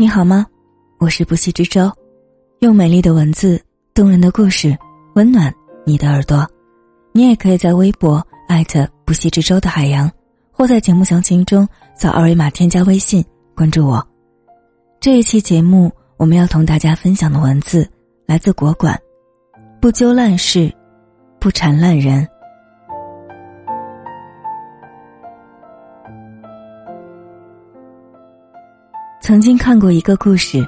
你好吗？我是不息之舟，用美丽的文字、动人的故事温暖你的耳朵。你也可以在微博艾特不息之舟的海洋，或在节目详情中扫二维码添加微信关注我。这一期节目我们要同大家分享的文字来自国馆，不揪烂事，不缠烂人。曾经看过一个故事，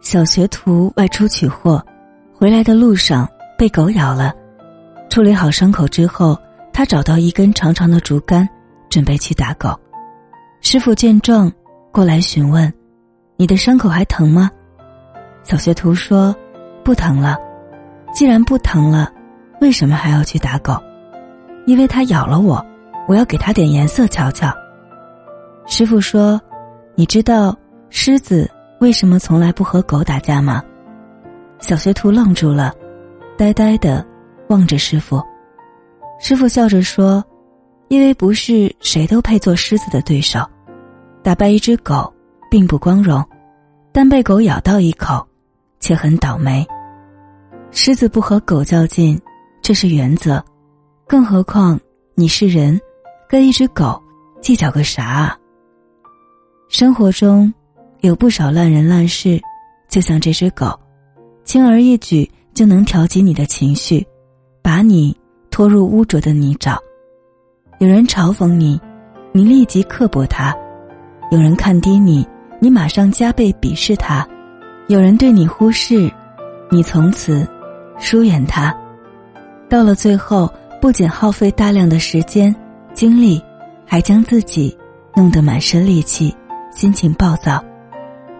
小学徒外出取货，回来的路上被狗咬了。处理好伤口之后，他找到一根长长的竹竿，准备去打狗。师傅见状，过来询问：“你的伤口还疼吗？”小学徒说：“不疼了。”既然不疼了，为什么还要去打狗？因为它咬了我，我要给它点颜色瞧瞧。师傅说：“你知道。”狮子为什么从来不和狗打架吗？小学徒愣住了，呆呆的望着师傅。师傅笑着说：“因为不是谁都配做狮子的对手，打败一只狗并不光荣，但被狗咬到一口，却很倒霉。狮子不和狗较劲，这是原则，更何况你是人，跟一只狗计较个啥啊？生活中。”有不少烂人烂事，就像这只狗，轻而易举就能挑起你的情绪，把你拖入污浊的泥沼。有人嘲讽你，你立即刻薄他；有人看低你，你马上加倍鄙视他；有人对你忽视，你从此疏远他。到了最后，不仅耗费大量的时间、精力，还将自己弄得满身戾气，心情暴躁。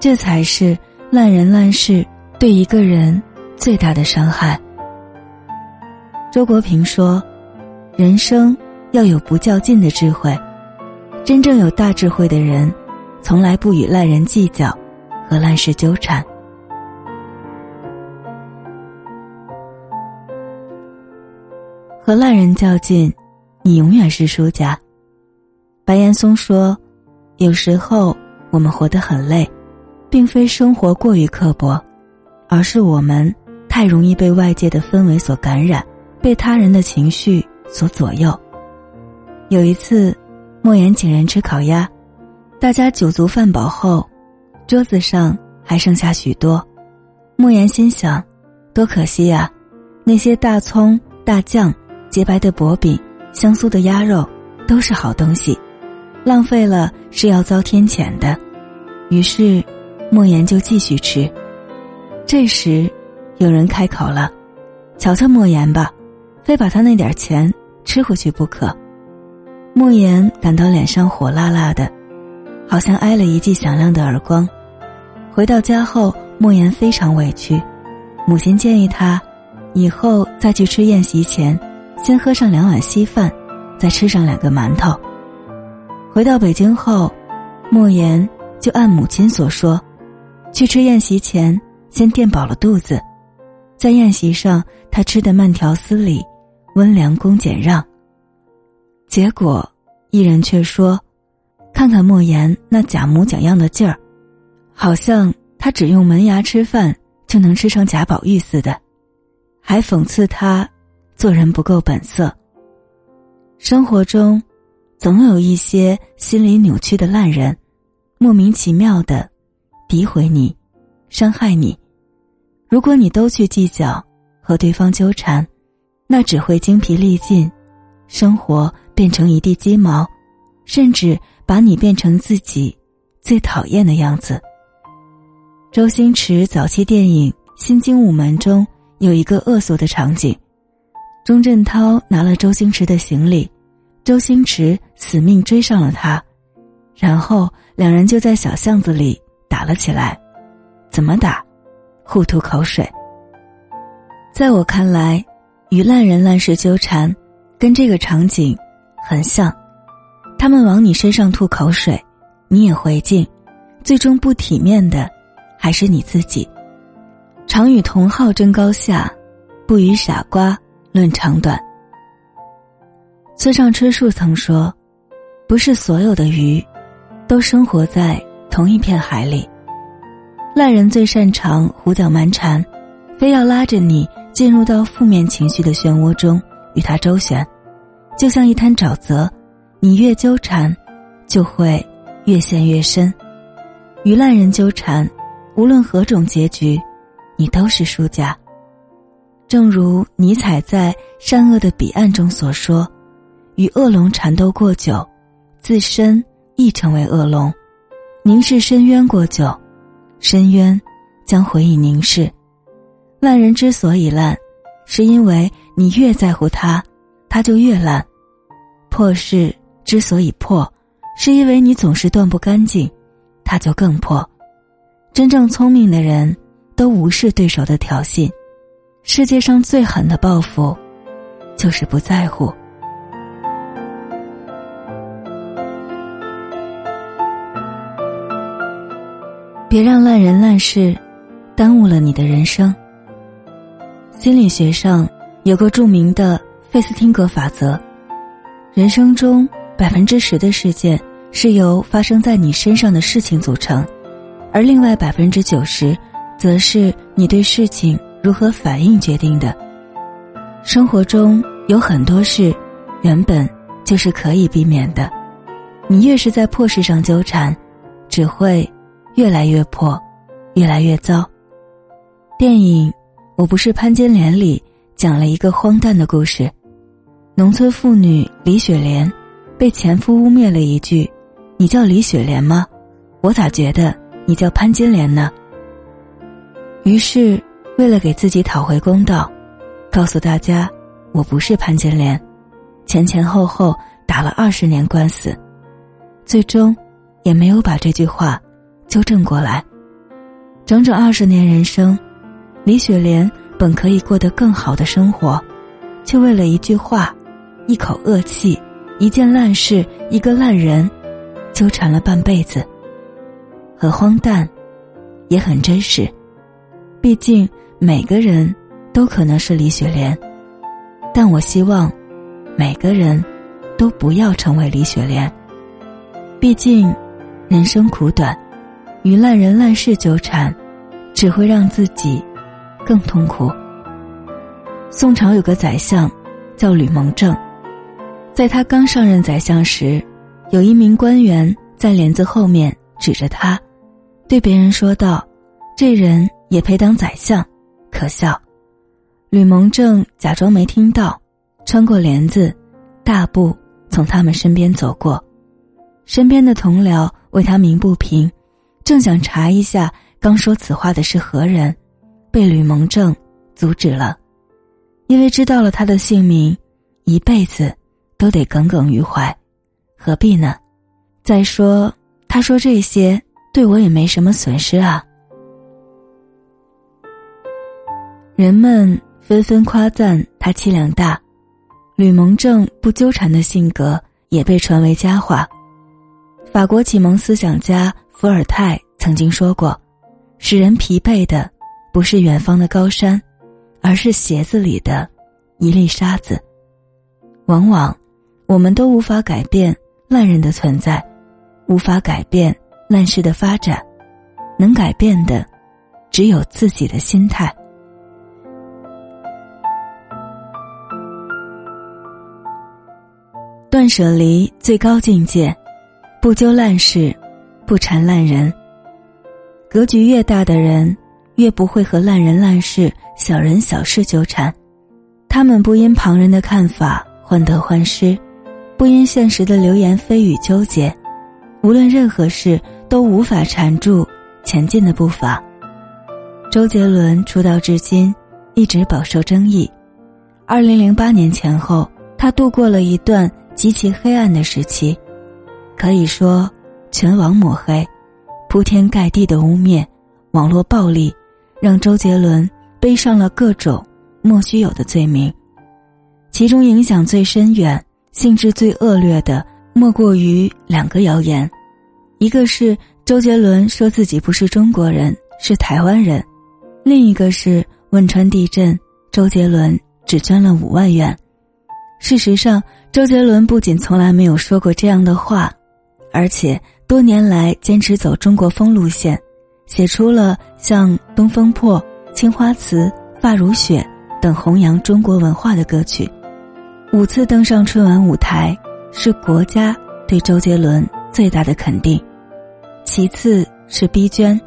这才是烂人烂事对一个人最大的伤害。周国平说：“人生要有不较劲的智慧，真正有大智慧的人，从来不与烂人计较，和烂事纠缠。和烂人较劲，你永远是输家。”白岩松说：“有时候我们活得很累。”并非生活过于刻薄，而是我们太容易被外界的氛围所感染，被他人的情绪所左右。有一次，莫言请人吃烤鸭，大家酒足饭饱后，桌子上还剩下许多。莫言心想：多可惜呀！那些大葱、大酱、洁白的薄饼、香酥的鸭肉，都是好东西，浪费了是要遭天谴的。于是。莫言就继续吃，这时，有人开口了：“瞧瞧莫言吧，非把他那点钱吃回去不可。”莫言感到脸上火辣辣的，好像挨了一记响亮的耳光。回到家后，莫言非常委屈，母亲建议他，以后再去吃宴席前，先喝上两碗稀饭，再吃上两个馒头。回到北京后，莫言就按母亲所说。去吃宴席前，先垫饱了肚子，在宴席上，他吃的慢条斯理，温良恭俭让。结果，艺人却说：“看看莫言那假模假样的劲儿，好像他只用门牙吃饭就能吃成贾宝玉似的。”还讽刺他做人不够本色。生活中，总有一些心理扭曲的烂人，莫名其妙的。诋毁你，伤害你。如果你都去计较和对方纠缠，那只会精疲力尽，生活变成一地鸡毛，甚至把你变成自己最讨厌的样子。周星驰早期电影《新精武门》中有一个恶俗的场景：钟镇涛拿了周星驰的行李，周星驰死命追上了他，然后两人就在小巷子里。打了起来，怎么打？互吐口水。在我看来，与烂人烂事纠缠，跟这个场景很像。他们往你身上吐口水，你也回敬，最终不体面的还是你自己。常与同好争高下，不与傻瓜论长短。村上春树曾说：“不是所有的鱼，都生活在。”同一片海里，烂人最擅长胡搅蛮缠，非要拉着你进入到负面情绪的漩涡中与他周旋，就像一滩沼泽，你越纠缠，就会越陷越深。与烂人纠缠，无论何种结局，你都是输家。正如尼采在《善恶的彼岸》中所说：“与恶龙缠斗过久，自身亦成为恶龙；凝视深渊过久，深渊将回以凝视。烂人之所以烂，是因为你越在乎他，他就越烂；破事之所以破，是因为你总是断不干净，他就更破。真正聪明的人，都无视对手的挑衅。”世界上最狠的报复，就是不在乎。别让烂人烂事耽误了你的人生。心理学上有个著名的费斯汀格法则：人生中百分之十的事件是由发生在你身上的事情组成，而另外百分之九十，则是你对事情。如何反应决定的？生活中有很多事，原本就是可以避免的。你越是在破事上纠缠，只会越来越破，越来越糟。电影《我不是潘金莲》里讲了一个荒诞的故事：农村妇女李雪莲被前夫污蔑了一句：“你叫李雪莲吗？我咋觉得你叫潘金莲呢？”于是。为了给自己讨回公道，告诉大家我不是潘金莲，前前后后打了二十年官司，最终也没有把这句话纠正过来。整整二十年人生，李雪莲本可以过得更好的生活，却为了一句话、一口恶气、一件烂事、一个烂人，纠缠了半辈子。很荒诞，也很真实，毕竟。每个人都可能是李雪莲，但我希望每个人都不要成为李雪莲。毕竟，人生苦短，与烂人烂事纠缠，只会让自己更痛苦。宋朝有个宰相叫吕蒙正，在他刚上任宰相时，有一名官员在帘子后面指着他，对别人说道：“这人也配当宰相？”可笑，吕蒙正假装没听到，穿过帘子，大步从他们身边走过。身边的同僚为他鸣不平，正想查一下刚说此话的是何人，被吕蒙正阻止了，因为知道了他的姓名，一辈子都得耿耿于怀，何必呢？再说，他说这些对我也没什么损失啊。人们纷纷夸赞他气量大，吕蒙正不纠缠的性格也被传为佳话。法国启蒙思想家伏尔泰曾经说过：“使人疲惫的，不是远方的高山，而是鞋子里的一粒沙子。”往往，我们都无法改变烂人的存在，无法改变烂事的发展，能改变的，只有自己的心态。断舍离最高境界，不揪烂事，不缠烂人。格局越大的人，越不会和烂人烂事、小人小事纠缠。他们不因旁人的看法患得患失，不因现实的流言蜚语纠结。无论任何事，都无法缠住前进的步伐。周杰伦出道至今，一直饱受争议。二零零八年前后，他度过了一段。极其黑暗的时期，可以说全网抹黑，铺天盖地的污蔑，网络暴力，让周杰伦背上了各种莫须有的罪名。其中影响最深远、性质最恶劣的，莫过于两个谣言：一个是周杰伦说自己不是中国人，是台湾人；另一个是汶川地震，周杰伦只捐了五万元。事实上，周杰伦不仅从来没有说过这样的话，而且多年来坚持走中国风路线，写出了像《东风破》《青花瓷》《发如雪》等弘扬中国文化的歌曲。五次登上春晚舞台，是国家对周杰伦最大的肯定。其次是逼捐，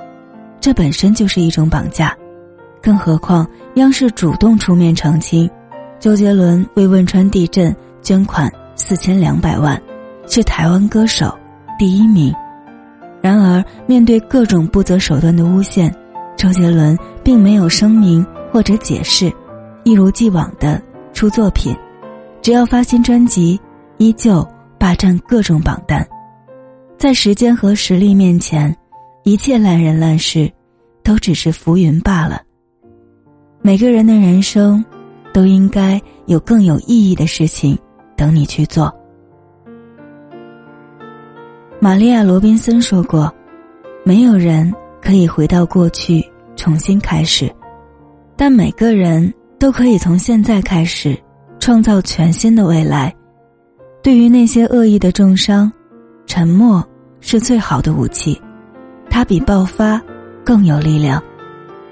这本身就是一种绑架，更何况央视主动出面澄清，周杰伦为汶川地震捐款四千两百万，是台湾歌手第一名。然而，面对各种不择手段的诬陷，周杰伦并没有声明或者解释，一如既往的出作品，只要发新专辑，依旧霸占各种榜单。在时间和实力面前，一切烂人烂事，都只是浮云罢了。每个人的人生，都应该有更有意义的事情等你去做。玛利亚·罗宾森说过：“没有人可以回到过去重新开始，但每个人都可以从现在开始创造全新的未来。”对于那些恶意的重伤，沉默是最好的武器，它比爆发更有力量。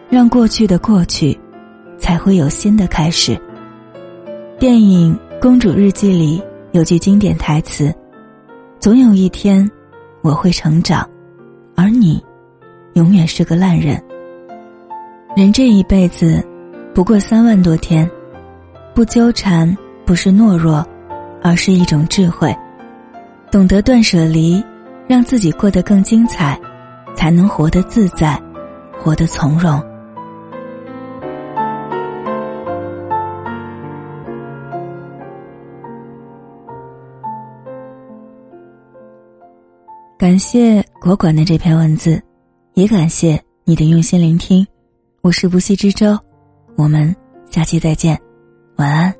让过去的过去，才会有新的开始。电影《公主日记》里有句经典台词：“总有一天。”我会成长，而你，永远是个烂人。人这一辈子，不过三万多天，不纠缠不是懦弱，而是一种智慧。懂得断舍离，让自己过得更精彩，才能活得自在，活得从容。感谢果果的这篇文字，也感谢你的用心聆听。我是不息之舟，我们下期再见，晚安。